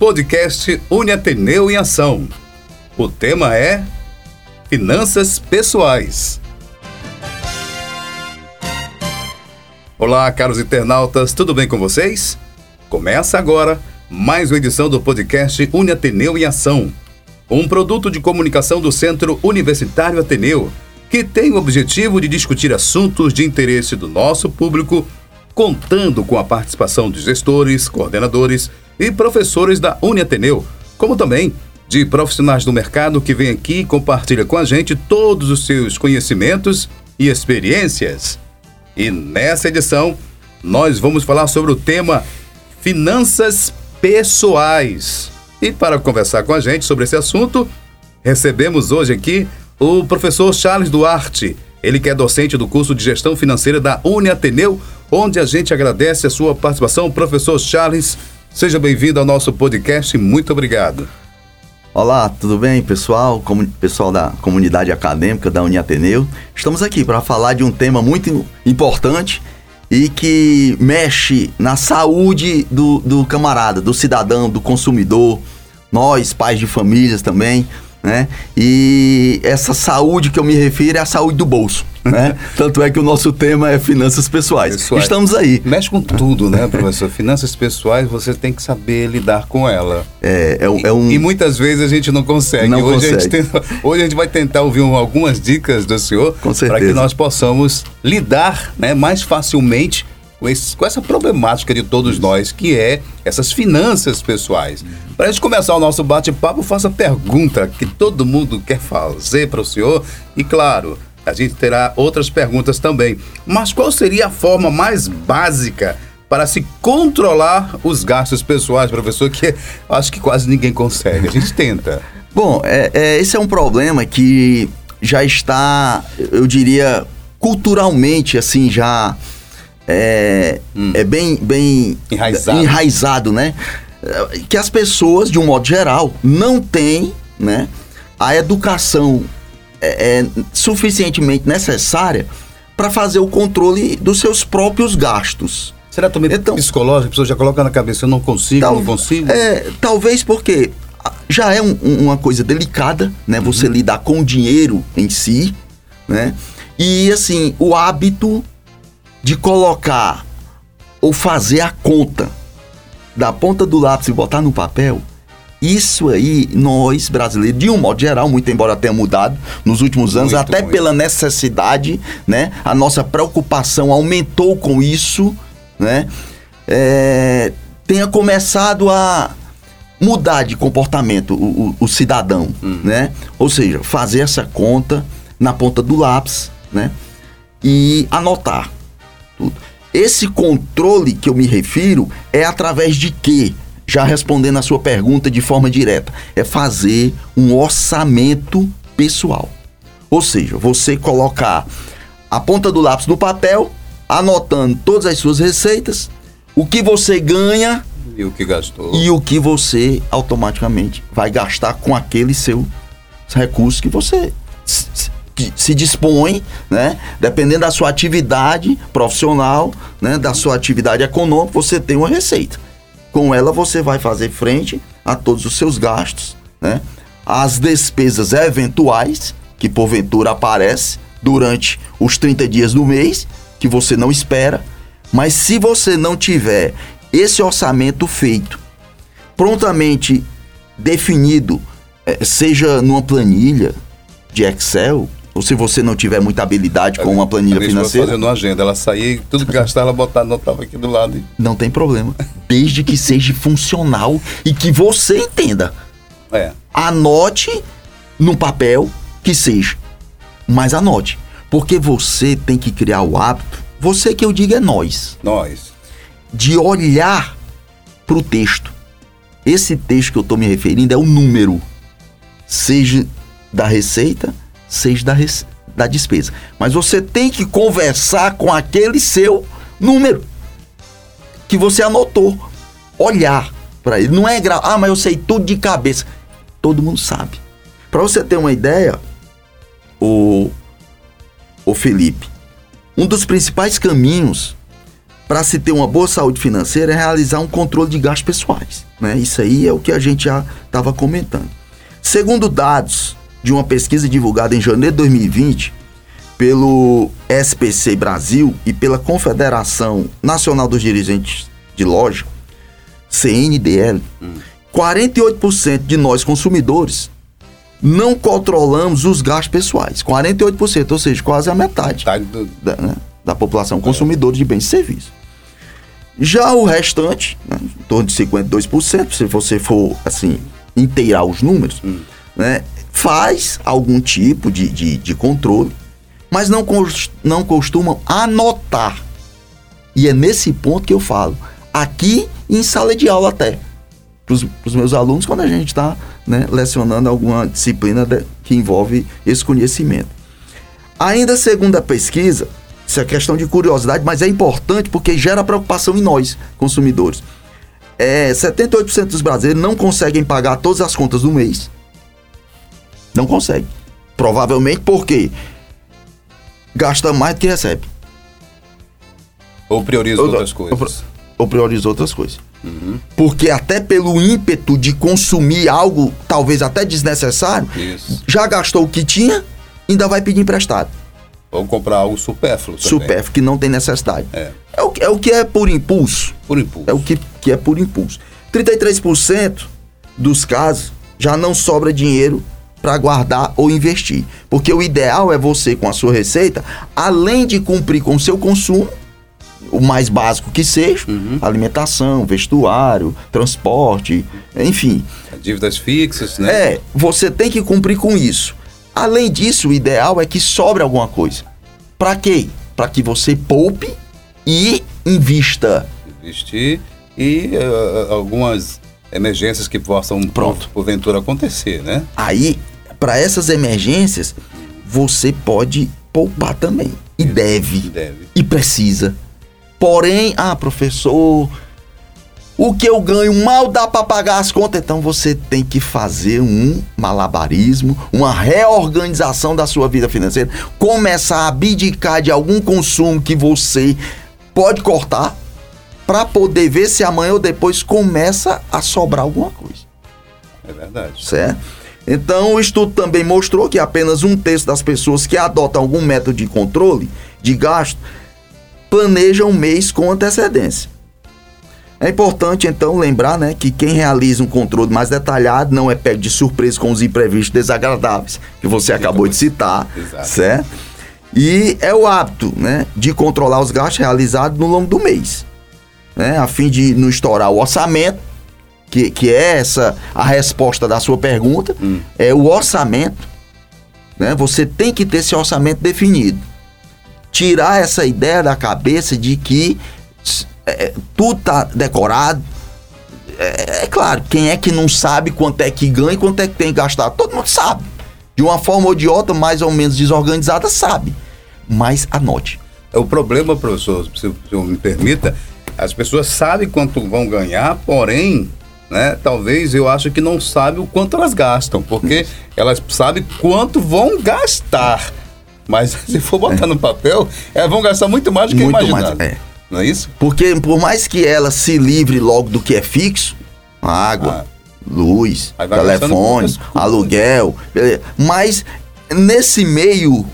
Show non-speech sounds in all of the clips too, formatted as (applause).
podcast Uniateneu em Ação. O tema é Finanças Pessoais. Olá, caros internautas, tudo bem com vocês? Começa agora mais uma edição do podcast Uniateneu em Ação, um produto de comunicação do Centro Universitário Ateneu, que tem o objetivo de discutir assuntos de interesse do nosso público, contando com a participação de gestores, coordenadores e professores da Uniateneu, como também de profissionais do mercado que vêm aqui e compartilham com a gente todos os seus conhecimentos e experiências. E nessa edição, nós vamos falar sobre o tema Finanças Pessoais. E para conversar com a gente sobre esse assunto, recebemos hoje aqui o professor Charles Duarte. Ele que é docente do curso de Gestão Financeira da Uniateneu, onde a gente agradece a sua participação. Professor Charles, Seja bem-vindo ao nosso podcast. Muito obrigado. Olá, tudo bem, pessoal? Como, pessoal da comunidade acadêmica da Uniateneu. Estamos aqui para falar de um tema muito importante e que mexe na saúde do, do camarada, do cidadão, do consumidor, nós, pais de famílias também né? E essa saúde que eu me refiro é a saúde do bolso, né? Tanto é que o nosso tema é finanças pessoais. pessoais. Estamos aí. Mexe com tudo, né, professor? finanças pessoais, você tem que saber lidar com ela. É, é, um, é um... E, e, muitas vezes a gente não consegue. Não hoje, consegue. A gente hoje a gente vai tentar ouvir algumas dicas do senhor para que nós possamos lidar né, mais facilmente com, esse, com essa problemática de todos nós, que é essas finanças pessoais. Para a gente começar o nosso bate-papo, faça a pergunta que todo mundo quer fazer para o senhor. E claro, a gente terá outras perguntas também. Mas qual seria a forma mais básica para se controlar os gastos pessoais, professor? Que acho que quase ninguém consegue. A gente tenta. (laughs) Bom, é, é, esse é um problema que já está, eu diria, culturalmente, assim, já é, hum. é bem, bem enraizado. enraizado, né? Que as pessoas, de um modo geral, não têm né, a educação é, é, suficientemente necessária para fazer o controle dos seus próprios gastos. Será também então, psicológico? A pessoa já coloca na cabeça, eu não consigo, tal, não consigo? É, talvez porque já é um, uma coisa delicada, né? Uhum. Você lidar com o dinheiro em si, né? E assim, o hábito de colocar ou fazer a conta da ponta do lápis e botar no papel, isso aí, nós brasileiros, de um modo geral, muito embora tenha mudado nos últimos anos, muito, até muito. pela necessidade, né? A nossa preocupação aumentou com isso, né? É, tenha começado a mudar de comportamento o, o, o cidadão, hum. né? Ou seja, fazer essa conta na ponta do lápis, né? E anotar tudo. Esse controle que eu me refiro é através de quê? Já respondendo a sua pergunta de forma direta, é fazer um orçamento pessoal. Ou seja, você colocar a ponta do lápis no papel, anotando todas as suas receitas, o que você ganha e o que gastou. E o que você automaticamente vai gastar com aquele seu recurso que você se dispõe, né? Dependendo da sua atividade profissional, né? Da sua atividade econômica, você tem uma receita. Com ela você vai fazer frente a todos os seus gastos, né? As despesas eventuais que porventura aparecem durante os 30 dias do mês, que você não espera, mas se você não tiver esse orçamento feito, prontamente definido, eh, seja numa planilha de Excel, ou se você não tiver muita habilidade com uma planilha financeira. fazendo uma agenda, ela saía, tudo que gastava, ela botava, anotava aqui do lado. Não tem problema. Desde que seja funcional e que você entenda. É. Anote no papel que seja. Mas anote. Porque você tem que criar o hábito. Você que eu digo é nós. Nós. De olhar para o texto. Esse texto que eu estou me referindo é o número. Seja da receita, seja da, da despesa. Mas você tem que conversar com aquele seu número que você anotou. Olhar para ele. Não é grave. Ah, mas eu sei tudo de cabeça. Todo mundo sabe. Para você ter uma ideia, o, o Felipe, um dos principais caminhos para se ter uma boa saúde financeira é realizar um controle de gastos pessoais. Né? Isso aí é o que a gente já estava comentando. Segundo dados de uma pesquisa divulgada em janeiro de 2020 pelo SPC Brasil e pela Confederação Nacional dos Dirigentes de Loja, CNDL, hum. 48% de nós consumidores não controlamos os gastos pessoais. 48%, ou seja, quase a metade, metade do... da, né, da população consumidora de bens e serviços. Já o restante, né, em torno de 52%, se você for, assim, inteirar os números, hum. né, faz algum tipo de, de, de controle, mas não, não costumam anotar. E é nesse ponto que eu falo. Aqui em sala de aula até. Para os meus alunos, quando a gente está né, lecionando alguma disciplina de, que envolve esse conhecimento. Ainda segundo a pesquisa, isso é questão de curiosidade, mas é importante porque gera preocupação em nós, consumidores. É, 78% dos brasileiros não conseguem pagar todas as contas do mês. Não consegue. Provavelmente porque gasta mais do que recebe. Ou prioriza ou, outras coisas. Ou, prioriza outras coisas. Uhum. Porque até pelo ímpeto de consumir algo talvez até desnecessário, Isso. já gastou o que tinha, ainda vai pedir emprestado. Ou comprar algo supérfluo também. Supérfluo, que não tem necessidade. É. É, o, é o que é por impulso. Por impulso. É o que, que é por impulso. 33% dos casos já não sobra dinheiro para guardar ou investir. Porque o ideal é você, com a sua receita, além de cumprir com o seu consumo, o mais básico que seja, uhum. alimentação, vestuário, transporte, enfim. Dívidas fixas, né? É, você tem que cumprir com isso. Além disso, o ideal é que sobre alguma coisa. Para quê? Para que você poupe e invista. Investir e uh, algumas emergências que possam, Pronto. porventura, acontecer, né? Aí, para essas emergências, você pode poupar também. E deve. deve. E precisa. Porém, ah, professor, o que eu ganho mal dá para pagar as contas, então você tem que fazer um malabarismo, uma reorganização da sua vida financeira, começar a abdicar de algum consumo que você pode cortar para poder ver se amanhã ou depois começa a sobrar alguma coisa. É verdade. Certo? Então, o estudo também mostrou que apenas um terço das pessoas que adotam algum método de controle de gasto planejam um mês com antecedência. É importante então lembrar, né, que quem realiza um controle mais detalhado não é pego de surpresa com os imprevistos desagradáveis que você acabou de citar, (laughs) Exato. certo? E é o hábito, né, de controlar os gastos realizados no longo do mês, né, a fim de não estourar o orçamento, que, que é essa a resposta da sua pergunta, hum. é o orçamento, né? Você tem que ter esse orçamento definido. Tirar essa ideia da cabeça de que é, é, tudo tá decorado. É, é, claro, quem é que não sabe quanto é que ganha e quanto é que tem que gastar? Todo mundo sabe. De uma forma ou de outra, mais ou menos desorganizada, sabe. Mas anote. É o problema, professor, se o senhor me permita, as pessoas sabem quanto vão ganhar, porém, né, talvez eu acho que não sabem o quanto elas gastam, porque elas sabem quanto vão gastar. Mas (laughs) se for botar no papel, elas vão gastar muito mais do que muito imaginado. Mais, é. Não é isso? Porque por mais que ela se livre logo do que é fixo, água, ah. luz, telefone, aluguel, beleza. mas nesse meio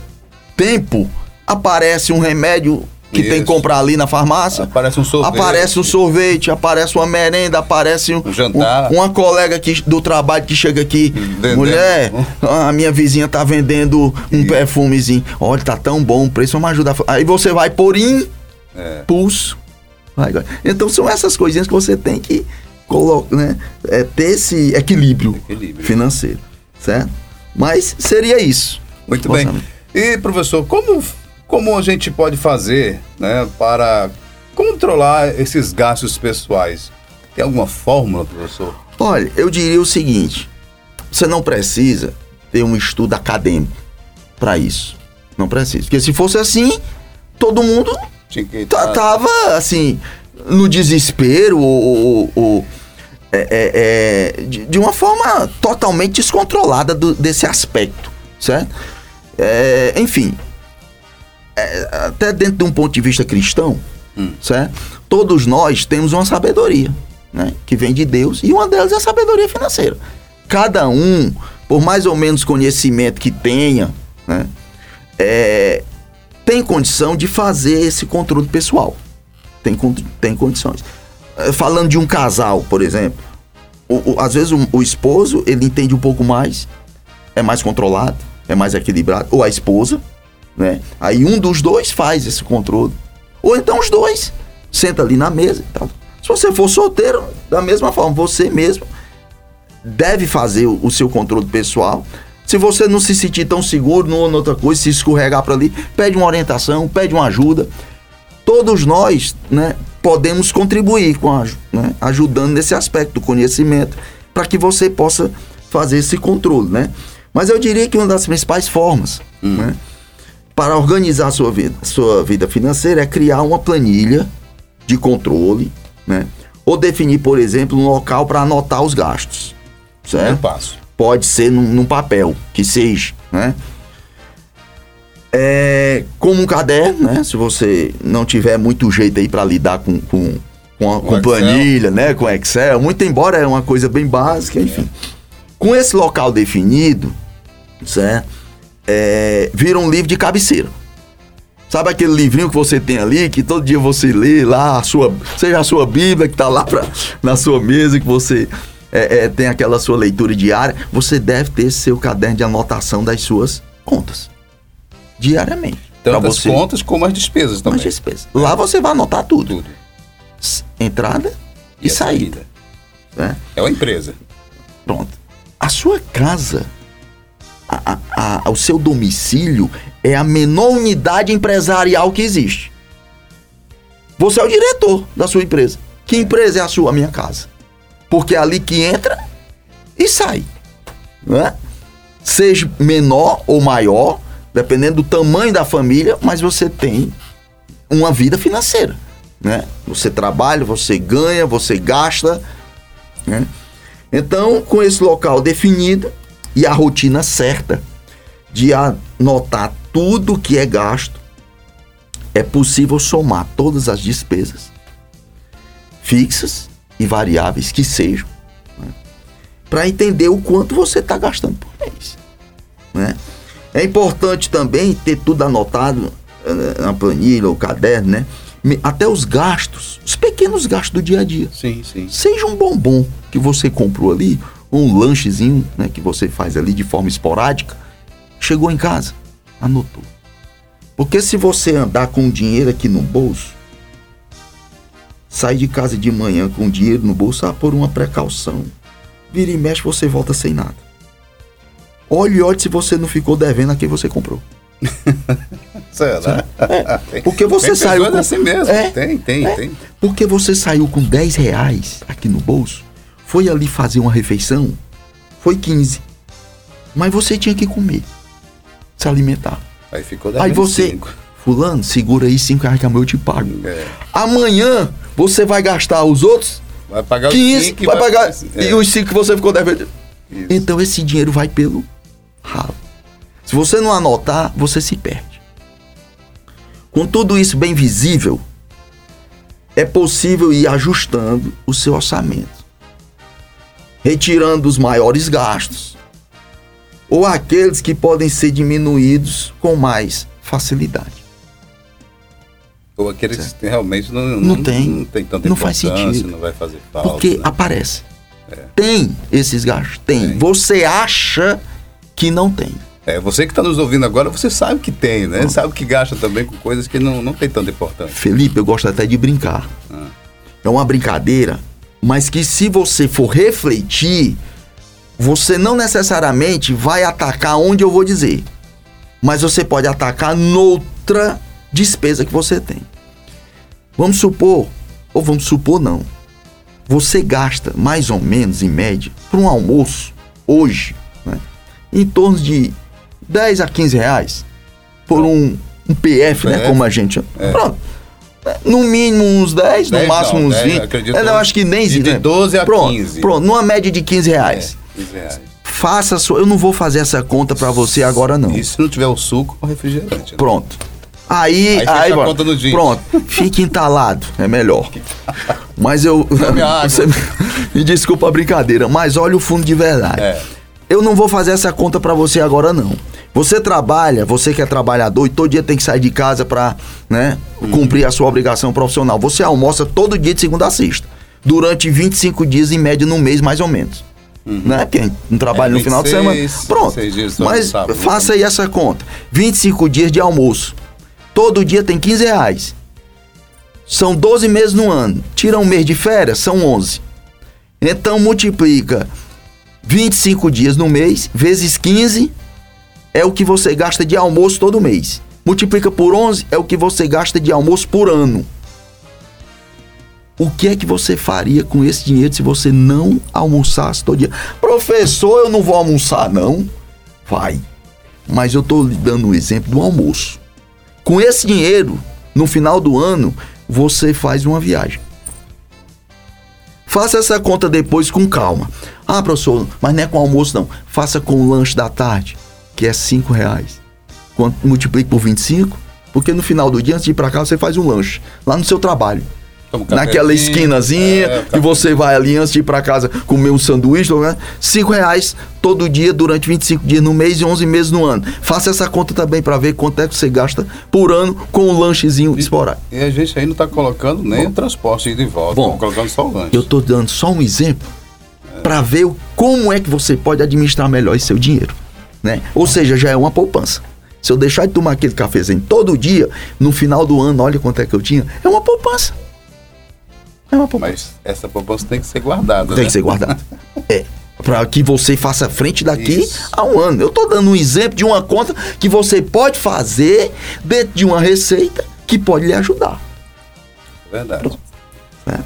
tempo aparece um remédio que Isso. tem que comprar ali na farmácia. Aparece um sorvete. Aparece um sorvete, aparece uma merenda, aparece um, um jantar. Um, uma colega que, do trabalho que chega aqui. Vendendo. Mulher, a minha vizinha tá vendendo um Isso. perfumezinho. Olha, tá tão bom o preço, vamos ajudar. Aí você vai por in é. Então são essas coisinhas que você tem que colocar, né? É, ter esse equilíbrio, equilíbrio, financeiro, certo? Mas seria isso. Muito bem. E professor, como como a gente pode fazer, né, para controlar esses gastos pessoais? Tem alguma fórmula, professor? Olha, eu diria o seguinte: você não precisa ter um estudo acadêmico para isso. Não precisa. Porque se fosse assim, todo mundo Tava, assim, no desespero, ou, ou é, é, é, de, de, uma forma totalmente descontrolada do, desse aspecto, certo? É, enfim, é, até dentro de um ponto de vista cristão, hum. certo? todos nós temos uma sabedoria, né? Que vem de Deus e uma delas é a sabedoria financeira. Cada um, por mais ou menos conhecimento que tenha, né? É, tem condição de fazer esse controle pessoal. Tem, tem condições. É, falando de um casal, por exemplo, o, o, às vezes o, o esposo ele entende um pouco mais, é mais controlado, é mais equilibrado, ou a esposa, né? Aí um dos dois faz esse controle. Ou então os dois senta ali na mesa e tal. Se você for solteiro, da mesma forma, você mesmo deve fazer o, o seu controle pessoal. Se você não se sentir tão seguro numa outra coisa, se escorregar para ali, pede uma orientação, pede uma ajuda. Todos nós, né, podemos contribuir com a, né, ajudando nesse aspecto do conhecimento para que você possa fazer esse controle, né? Mas eu diria que uma das principais formas, hum. né, para organizar sua vida, sua vida financeira é criar uma planilha de controle, né? Ou definir, por exemplo, um local para anotar os gastos. Certo? Eu passo. Pode ser num, num papel, que seja, né? É, como um caderno, né? Se você não tiver muito jeito aí para lidar com, com, com, a, com planilha, né? Com Excel, muito embora é uma coisa bem básica, enfim. Com esse local definido, certo? É, vira um livro de cabeceira. Sabe aquele livrinho que você tem ali, que todo dia você lê lá, a sua, seja a sua Bíblia que está lá pra, na sua mesa, que você é, é, tem aquela sua leitura diária, você deve ter seu caderno de anotação das suas contas. Diariamente. Tanto as contas como as despesas também. As despesas. Lá você vai anotar tudo. tudo. Entrada e, e saída. saída. É uma empresa. Pronto. A sua casa a, a, o seu domicílio é a menor unidade empresarial que existe. Você é o diretor da sua empresa. Que empresa é a sua? A minha casa. Porque é ali que entra e sai. Né? Seja menor ou maior, dependendo do tamanho da família, mas você tem uma vida financeira. Né? Você trabalha, você ganha, você gasta. Né? Então, com esse local definido, e a rotina certa de anotar tudo que é gasto, é possível somar todas as despesas, fixas e variáveis que sejam, né? para entender o quanto você está gastando por mês. Né? É importante também ter tudo anotado eh, na planilha ou caderno, né? Até os gastos, os pequenos gastos do dia a dia. Sim, sim. Seja um bombom que você comprou ali, um lanchezinho né, que você faz ali de forma esporádica, chegou em casa, anotou. Porque se você andar com dinheiro aqui no bolso, sai de casa de manhã com dinheiro no bolso, ah, por uma precaução. Vira e mexe, você volta sem nada. Olhe, olhe se você não ficou devendo a quem você comprou. (laughs) Será? É, porque você tem saiu com... assim mesmo. É, tem, tem, é, tem. Porque você saiu com 10 reais aqui no bolso foi ali fazer uma refeição, foi 15. Mas você tinha que comer, se alimentar. Aí ficou Aí você, cinco. fulano, segura aí 5 reais que amanhã eu te pago. É. Amanhã você vai gastar os outros Vai pagar 15, os 5 vai, vai pagar é. e os 5 que você ficou devendo. Isso. Então esse dinheiro vai pelo ralo. Se você não anotar, você se perde. Com tudo isso bem visível, é possível ir ajustando o seu orçamento retirando os maiores gastos, ou aqueles que podem ser diminuídos com mais facilidade. Ou aqueles certo. que realmente não, não, não, tem, não tem tanta não faz sentido. não vai fazer falta. Porque né? aparece. É. Tem esses gastos? Tem. tem. Você acha que não tem. É, você que está nos ouvindo agora, você sabe que tem, né? Sabe que gasta também com coisas que não, não tem tanta importância. Felipe, eu gosto até de brincar. Ah. É uma brincadeira mas que se você for refletir, você não necessariamente vai atacar onde eu vou dizer, mas você pode atacar noutra despesa que você tem. Vamos supor, ou vamos supor não, você gasta mais ou menos em média para um almoço hoje, né, em torno de 10 a 15 reais por um, um PF, né, como a gente. É. Pronto. No mínimo uns 10, 10 no máximo não, uns 10, 20. Acredito, é, não, acho que nem de, né? 12 a pronto, 15. Pronto, numa média de 15 reais. É, 15 reais. Faça a sua. Eu não vou fazer essa conta para você agora, não. E se não tiver o suco, o refrigerante. Né? Pronto. Aí, Aí aí, bora. dia. pronto, fique entalado, é melhor. Mas eu. (laughs) Você me- desculpa a brincadeira, mas olha o fundo de verdade. É. Eu não vou fazer essa conta pra você agora, não. Você trabalha, você que é trabalhador e todo dia tem que sair de casa pra né, Uhum. cumprir a sua obrigação profissional. Você almoça todo dia de segunda a sexta. Durante 25 dias, em média, no mês, mais ou menos. Né? Porque não trabalha Uhum. É, no final de 26, semana. Pronto. 26 dias só no Mas sábado, faça né? aí essa conta. 25 dias de almoço. Todo dia tem 15 reais. São 12 meses no ano. Tira um mês de férias, são 11. Então multiplica 25 dias no mês, vezes 15, é o que você gasta de almoço todo mês. Multiplica por 11, é o que você gasta de almoço por ano. O que é que você faria com esse dinheiro se você não almoçasse todo dia? Professor, eu não vou almoçar, não. Vai. Mas eu estou lhe dando o exemplo do almoço. Com esse dinheiro, no final do ano, você faz uma viagem. Faça essa conta depois com calma. Ah, professor, mas não é com almoço não. Faça com o lanche da tarde, que é 5 reais. Quanto, multiplique por 25, porque no final do dia, antes de ir para casa, você faz um lanche. Lá no seu trabalho. Toma Naquela esquinazinha, é, que você vai ali antes de ir para casa comer um sanduíche, né? 5 reais todo dia durante 25 dias no mês e 11 meses no ano. Faça essa conta também para ver quanto é que você gasta por ano com um lanchezinho esporádico. E a gente aí não está colocando nem o transporte ide e volta, Bom, colocando só o lanche. Eu tô dando só um exemplo para ver o- como é que você pode administrar melhor esse seu dinheiro, né? Ou seja, já é uma poupança. Se eu deixar de tomar aquele cafezinho todo dia, no final do ano, olha quanto é que eu tinha, é uma poupança. É uma poupança. Mas essa poupança tem que ser guardada, Tem né? que ser guardado. (laughs) é. Para que você faça frente daqui Isso. a um ano. Eu tô dando um exemplo de uma conta que você pode fazer dentro de uma receita que pode lhe ajudar. Verdade. É.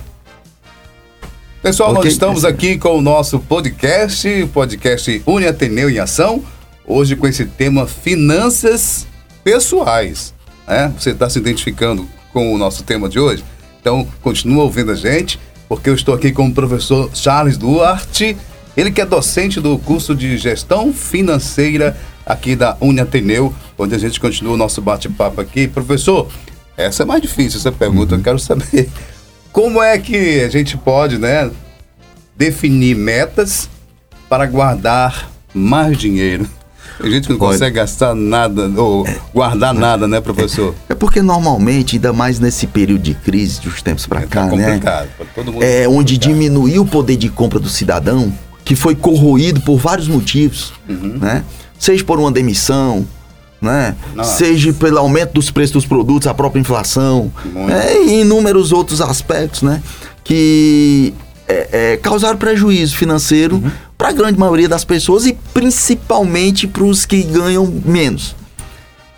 Pessoal, nós Ok. estamos aqui com o nosso podcast, o podcast Uni Ateneu em Ação, hoje com esse tema finanças pessoais. né? Você está se identificando com o nosso tema de hoje? Então, continua ouvindo a gente, porque eu estou aqui com o professor Charles Duarte, ele que é docente do curso de Gestão Financeira aqui da Uni Ateneu, onde a gente continua o nosso bate-papo aqui. Professor, essa é mais difícil, essa pergunta, eu quero saber (laughs) como é que a gente pode, né, definir metas para guardar mais dinheiro? A gente não Olha. consegue gastar nada ou guardar nada, né, professor? É porque normalmente, ainda mais nesse período de crise dos tempos para É cá, né? complicado. para todo mundo É onde complicado. diminuiu o poder de compra do cidadão, que foi corroído por vários motivos, Uhum. né? Seja por uma demissão, né? Nossa. Seja pelo aumento dos preços dos produtos, a própria inflação, né? e inúmeros outros aspectos, né? Que é, é, causaram prejuízo financeiro Uhum. Para a grande maioria das pessoas e principalmente para os que ganham menos.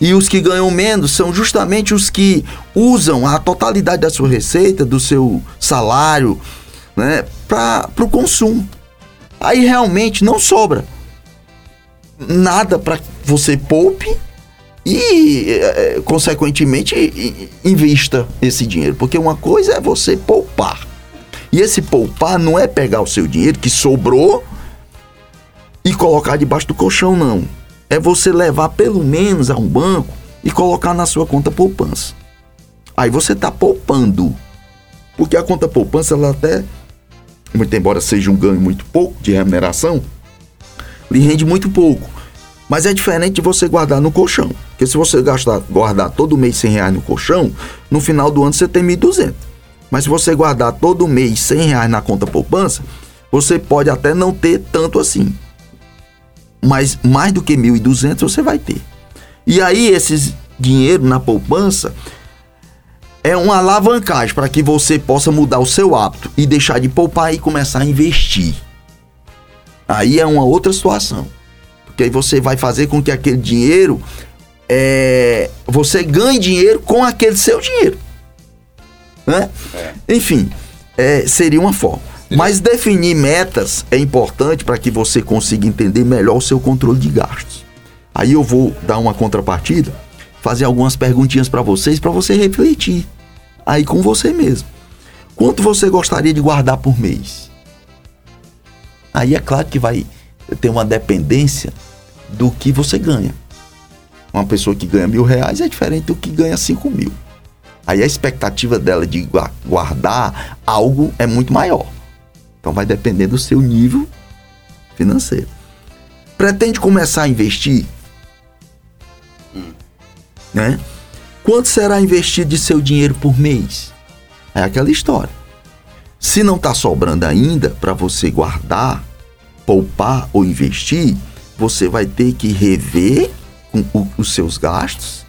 E os que ganham menos são justamente os que usam a totalidade da sua receita, do seu salário, né, para o consumo. Aí realmente não sobra nada para você poupe e, eh, consequentemente, i- i- invista esse dinheiro. Porque uma coisa é você poupar. E esse poupar não é pegar o seu dinheiro que sobrou e colocar debaixo do colchão, não. É você levar pelo menos a um banco e colocar na sua conta poupança. Aí você está poupando. Porque a conta poupança, ela até, muito embora seja um ganho muito pouco de remuneração, lhe rende muito pouco. Mas é diferente de você guardar no colchão. Porque se você gastar, guardar todo mês 100 reais no colchão, no final do ano você tem 1.200. Mas se você guardar todo mês 100 reais na conta poupança, você pode até não ter tanto assim. Mas mais do que 1.200 você vai ter. E aí esses dinheiro na poupança é uma alavancagem para que você possa mudar o seu hábito e deixar de poupar e começar a investir. Aí é uma outra situação. Porque aí você vai fazer com que aquele dinheiro é, você ganhe dinheiro com aquele seu dinheiro. Né? Enfim, é, seria uma forma. Mas definir metas é importante para que você consiga entender melhor o seu controle de gastos. Aí eu vou dar uma contrapartida, fazer algumas perguntinhas para vocês, para você refletir aí com você mesmo. Quanto você gostaria de guardar por mês? Aí é claro que vai ter uma dependência do que você ganha. Uma pessoa que ganha mil reais é diferente do que ganha cinco mil. Aí a expectativa dela de guardar algo é muito maior. Então vai depender do seu nível financeiro. Pretende começar a investir? Hum. Né? Quanto será investido de seu dinheiro por mês? É aquela história. Se não está sobrando ainda para você guardar, poupar ou investir, você vai ter que rever os seus gastos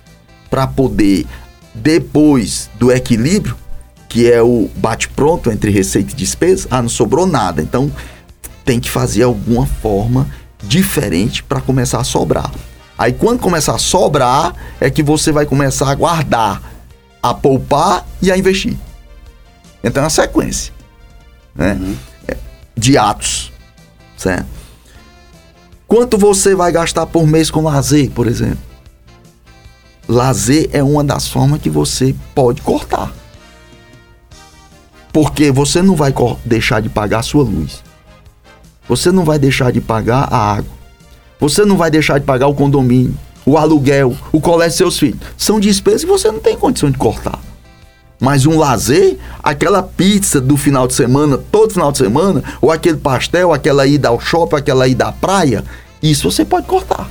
para poder, depois do equilíbrio, que é o bate-pronto entre receita e despesa, ah, não sobrou nada. Então tem que fazer alguma forma diferente para começar a sobrar. Aí quando começar a sobrar, é que você vai começar a guardar, a poupar e a investir. Então é uma sequência né? Uhum. de atos, certo? Quanto você vai gastar por mês com lazer, por exemplo? Lazer é uma das formas que você pode cortar. Porque você não vai deixar de pagar a sua luz. Você não vai deixar de pagar a água. Você não vai deixar de pagar o condomínio, o aluguel, o colégio dos seus filhos. São despesas que você não tem condição de cortar. Mas um lazer, aquela pizza do final de semana, todo final de semana, ou aquele pastel, aquela ida ao shopping, aquela ida à praia, isso você pode cortar.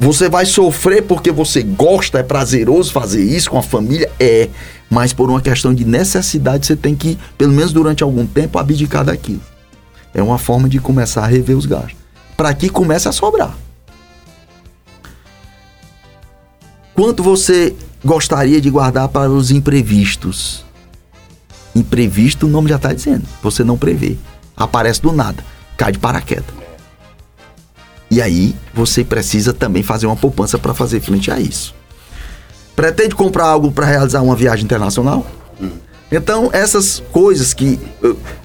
Você vai sofrer porque você gosta, é prazeroso fazer isso com a família? É. Mas por uma questão de necessidade, você tem que, pelo menos durante algum tempo, abdicar daquilo. É uma forma de começar a rever os gastos. Para que comece a sobrar. Quanto você gostaria de guardar para os imprevistos. Imprevisto, o nome já está dizendo. Você não prevê. Aparece do nada. Cai de paraquedas. E aí, você precisa também fazer uma poupança para fazer frente a isso. Pretende comprar algo para realizar uma viagem internacional? Hum. Então, essas coisas que.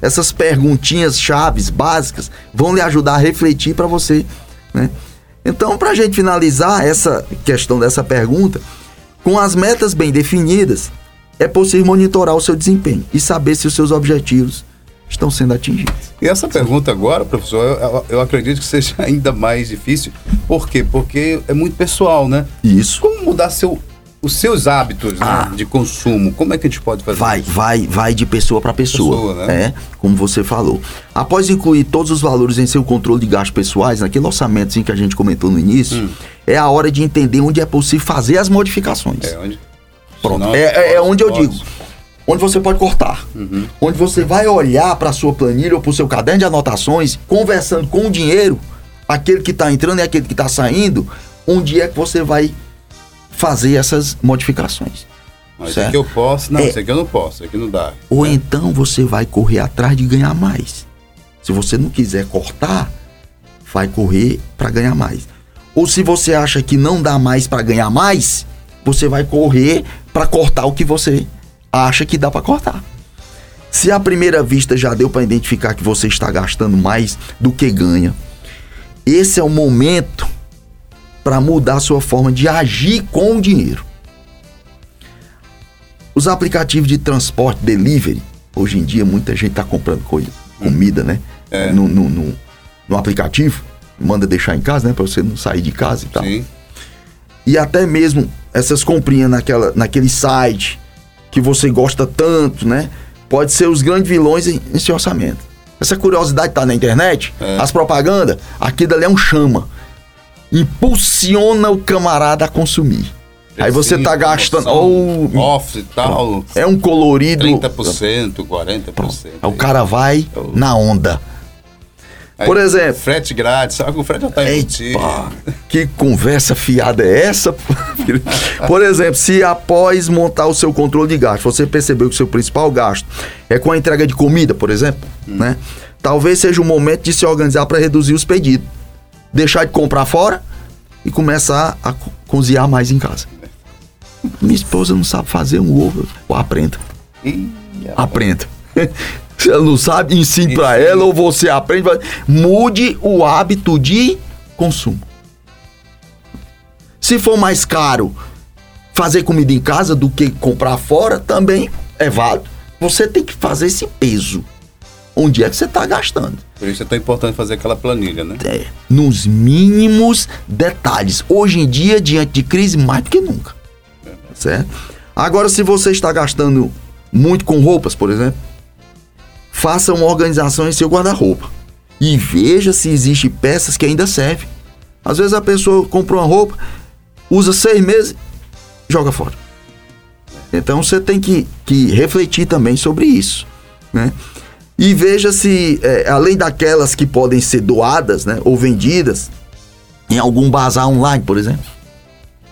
Essas perguntinhas chaves, básicas, vão lhe ajudar a refletir para você. Né? Então, para a gente finalizar essa questão dessa pergunta, com as metas bem definidas, é possível monitorar o seu desempenho e saber se os seus objetivos estão sendo atingidos. E essa pergunta agora, professor, eu, eu, acredito que seja (laughs) ainda mais difícil. Por quê? Porque é muito pessoal, né? Isso. Como mudar seu os seus hábitos né, ah, né, de consumo, como é que a gente pode fazer vai, isso? Vai, vai de pessoa para pessoa, pessoa né? é, como você falou. Após incluir todos os valores em seu controle de gastos pessoais, naquele orçamento assim, que a gente comentou no início, hum. é a hora de entender onde é possível fazer as modificações. É onde? Pronto, é, é, é, onde eu digo. Onde você pode cortar. Uhum. Onde você vai olhar para a sua planilha ou para o seu caderno de anotações, conversando com o dinheiro, aquele que está entrando e aquele que está saindo, onde é que você vai fazer essas modificações. Mas certo? que eu posso, não, é, isso aqui eu não posso, isso aqui não dá. Ou é. então você vai correr atrás de ganhar mais. Se você não quiser cortar, vai correr para ganhar mais. Ou se você acha que não dá mais para ganhar mais, você vai correr para cortar o que você acha que dá para cortar. Se à primeira vista já deu para identificar que você está gastando mais do que ganha, esse é o momento para mudar a sua forma de agir com o dinheiro. Os aplicativos de transporte delivery, hoje em dia muita gente está comprando coisa, comida, né? É. No, no, no, no, aplicativo, manda deixar em casa, né? Para você não sair de casa e tal. Sim. E até mesmo essas comprinhas naquela, naquele site que você gosta tanto, né? Pode ser os grandes vilões seu orçamento. Essa curiosidade tá na internet, é. as propagandas, aqui dali é um chama impulsiona o camarada a consumir. Aí você tá gastando. Oh, off e tal. É um colorido. 30%, 40%. Pronto. Aí o cara vai na onda. Aí, Por exemplo. Frete grátis, sabe que o frete já tá embutido. Que conversa fiada é essa? (laughs) Por exemplo, se após montar o seu controle de gasto, você percebeu que o seu principal gasto é com a entrega de comida, por exemplo, hum. né? Talvez seja o momento de se organizar para reduzir os pedidos deixar de comprar fora e começar a cozinhar mais em casa. Minha esposa não sabe fazer um ovo, aprenda. Aprenda. Se ela não sabe, ensine para ela ou você aprende. Mude o hábito de consumo. Se for mais caro fazer comida em casa do que comprar fora, também é válido. Você tem que fazer esse peso. onde é que você está gastando. Por isso é tão importante fazer aquela planilha, né? É, nos mínimos detalhes. Hoje em dia, diante de crise, mais do que nunca. Certo? Agora, se você está gastando muito com roupas, por exemplo, faça uma organização em seu guarda-roupa e veja se existe peças que ainda servem. Às vezes a pessoa comprou uma roupa, usa seis meses, joga fora. Então você tem que, que refletir também sobre isso, né? E veja se, é, além daquelas que podem ser doadas, né, ou vendidas, em algum bazar online, por exemplo.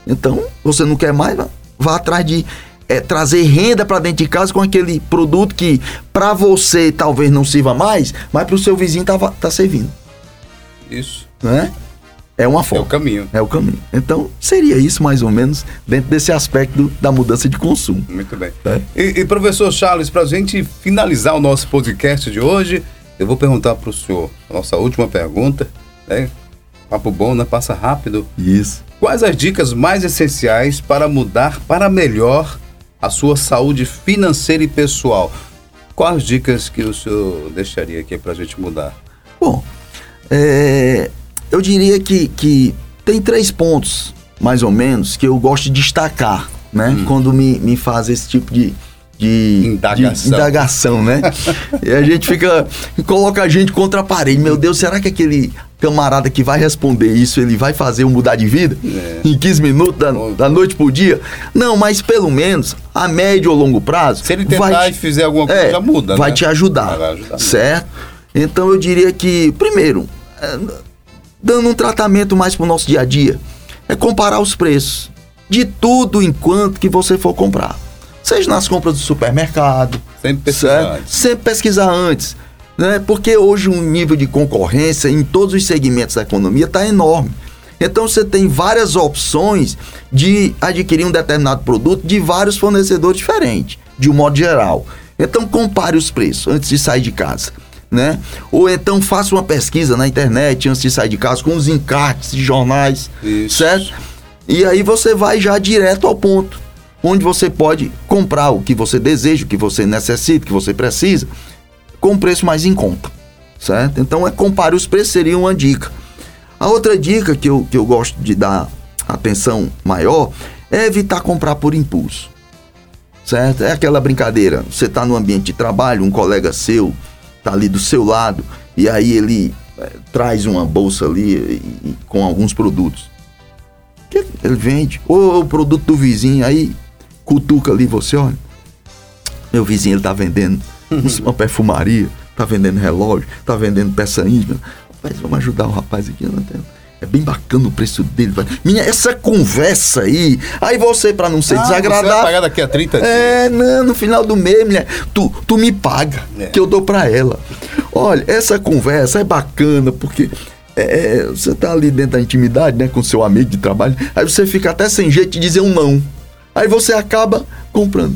Então, você não quer mais, vá, vá atrás de é, trazer renda para dentro de casa com aquele produto que para você talvez não sirva mais, mas para o seu vizinho tá, tá servindo. Isso. Né? É uma forma. É o caminho. É o caminho. Então, seria isso mais ou menos dentro desse aspecto da mudança de consumo. Muito bem. É. E, e, professor Charles, para a gente finalizar o nosso podcast de hoje, eu vou perguntar para o senhor, a nossa última pergunta, né? Papo bom, né? Passa rápido. Isso. Quais as dicas mais essenciais para mudar para melhor a sua saúde financeira e pessoal? Quais dicas que o senhor deixaria aqui para a gente mudar? Bom, é, eu diria que, que tem três pontos, mais ou menos, que eu gosto de destacar, né? Hum. Quando me, me faz esse tipo de, de indagação, de indagação né? (laughs) e a gente fica. coloca a gente contra a parede. Meu Deus, será que aquele camarada que vai responder isso, ele vai fazer um mudar de vida? É. Em 15 minutos, da, da noite por dia? Não, mas pelo menos a médio ou longo prazo. Se ele tentar vai, e fizer alguma coisa, é, já muda. Vai né? te ajudar. Vai ajudar certo? Então eu diria que, primeiro. É, dando um tratamento mais para o nosso dia a dia. É comparar os preços de tudo enquanto que você for comprar. Seja nas compras do supermercado. Sempre pesquisar antes. Sempre pesquisar antes. Né? Porque hoje o um nível de concorrência em todos os segmentos da economia está enorme. Então você tem várias opções de adquirir um determinado produto de vários fornecedores diferentes, de um modo geral. Então compare os preços antes de sair de casa né? Ou então faça uma pesquisa na internet antes de sair de casa com os encartes de jornais, Isso. certo? E aí você vai já direto ao ponto, onde você pode comprar o que você deseja, o que você necessita, o que você precisa, com preço mais em conta, certo? Então é compare os preços seria uma dica. A outra dica que eu, que eu gosto de dar atenção maior é evitar comprar por impulso. Certo? É aquela brincadeira. Você está no ambiente de trabalho, um colega seu tá ali do seu lado, e aí ele é, traz uma bolsa ali e, e, com alguns produtos. Que ele vende. Ou o produto do vizinho, aí cutuca ali você, olha. Meu vizinho ele tá vendendo uma perfumaria, tá vendendo relógio, tá vendendo peça íntima. Rapaz, vamos ajudar o rapaz aqui, não tem. É bem bacana o preço dele. Minha, essa conversa aí. Aí você, para não ser ah, desagradável. Você vai pagar daqui a 30 dias. É, não, no final do mês, mulher, tu, tu me paga, é. que eu dou para ela. Olha, essa conversa é bacana, porque é, é, você tá ali dentro da intimidade, né, com seu amigo de trabalho. Aí você fica até sem jeito de dizer um não. Aí você acaba comprando.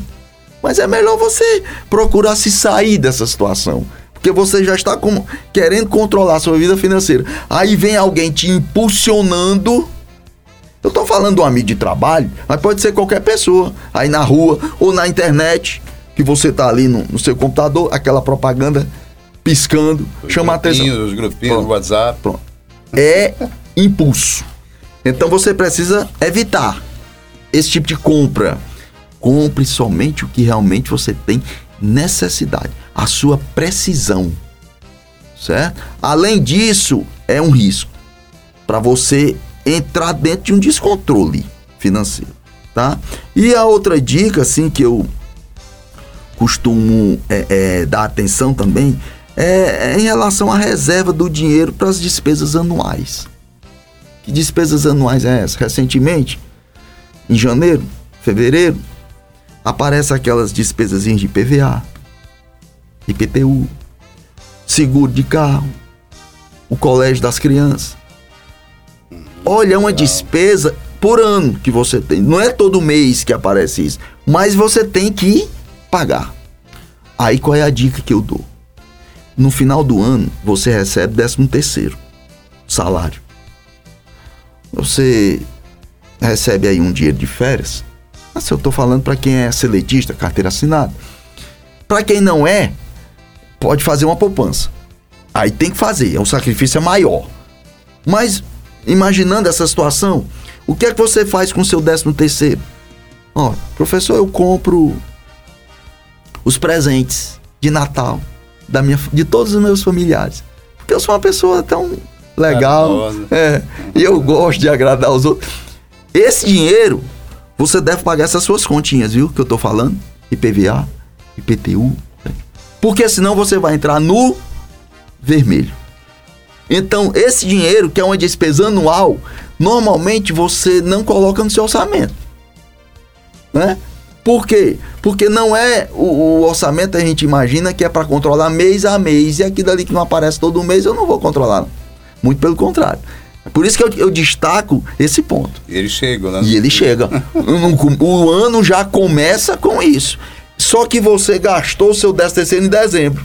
Mas é melhor você procurar se sair dessa situação. Porque você já está com, querendo controlar a sua vida financeira. Aí vem alguém te impulsionando. Eu estou falando de um amigo de trabalho, mas pode ser qualquer pessoa. Aí na rua ou na internet, que você está ali no, no, seu computador, aquela propaganda piscando, os chama atenção. Os grupinhos do WhatsApp. Pronto. É impulso. Então você precisa evitar esse tipo de compra. Compre somente o que realmente você tem necessidade, a sua precisão, certo? Além disso, é um risco para você entrar dentro de um descontrole financeiro, tá? E a outra dica, assim, que eu costumo é, é, dar atenção também é, é em relação à reserva do dinheiro para as despesas anuais. Que despesas anuais é essa? Recentemente, em janeiro, fevereiro, aparece aquelas despesas de PVA, IPTU, seguro de carro, o colégio das crianças. Olha, é uma despesa por ano que você tem. Não é todo mês que aparece isso, mas você tem que pagar. Aí qual é a dica que eu dou? No final do ano, você recebe 13 terceiro salário. Você recebe aí um dinheiro de férias, mas eu estou falando para quem é seletista, carteira assinada. Para quem não é, pode fazer uma poupança. Aí tem que fazer, é um sacrifício maior. Mas, imaginando essa situação, o que é que você faz com o seu décimo terceiro? Ó, professor, eu compro os presentes de Natal da minha, de todos os meus familiares. Porque eu sou uma pessoa tão legal. É, e eu gosto de agradar os outros. Esse dinheiro, você deve pagar essas suas continhas, viu? Que eu tô falando. IPVA, IPTU. Porque senão você vai entrar no vermelho. Então, esse dinheiro, que é uma despesa anual, normalmente você não coloca no seu orçamento. Né? Por quê? Porque não é o, o orçamento a gente imagina que é para controlar mês a mês e aquilo ali que não aparece todo mês eu não vou controlar. Muito pelo contrário. Por isso que eu, eu destaco esse ponto. E ele chega, né? E ele chega. (laughs) o ano já começa com isso. Só que você gastou o seu 10 terceiro em dezembro.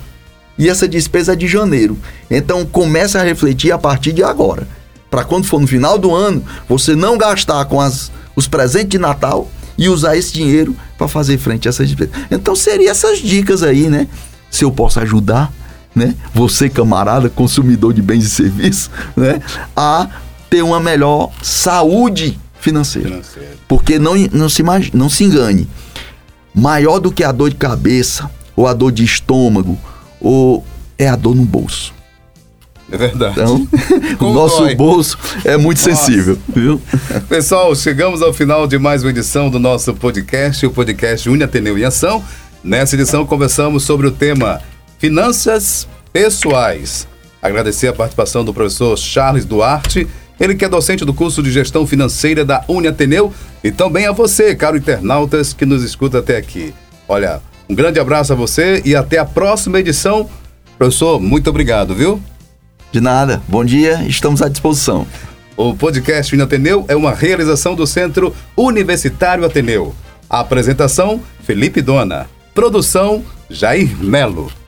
E essa despesa é de janeiro. Então começa a refletir a partir de agora. Para quando for no final do ano, você não gastar com as, os presentes de Natal e usar esse dinheiro para fazer frente a essas despesas. Então seria essas dicas aí, né? Se eu posso ajudar, né? Você, camarada, consumidor de bens e serviços, né? A ter uma melhor saúde financeira. financeira. Porque não, não, se, não se engane. Maior do que a dor de cabeça, ou a dor de estômago, ou é a dor no bolso. É verdade. Então, (laughs) o nosso dói. bolso é muito Nossa. sensível, viu? Pessoal, chegamos ao final de mais uma edição do nosso podcast, o podcast Uni Ateneu em Ação. Nessa edição conversamos sobre o tema Finanças Pessoais. Agradecer a participação do professor Charles Duarte, ele que é docente do curso de Gestão Financeira da Uni Ateneu, e também a você, caro internautas, que nos escuta até aqui. Olha, um grande abraço a você e até a próxima edição. Professor, muito obrigado, viu? De nada. Bom dia, estamos à disposição. O podcast Uni Ateneu é uma realização do Centro Universitário Ateneu. A apresentação, Felipe Dona. Produção, Jair Melo.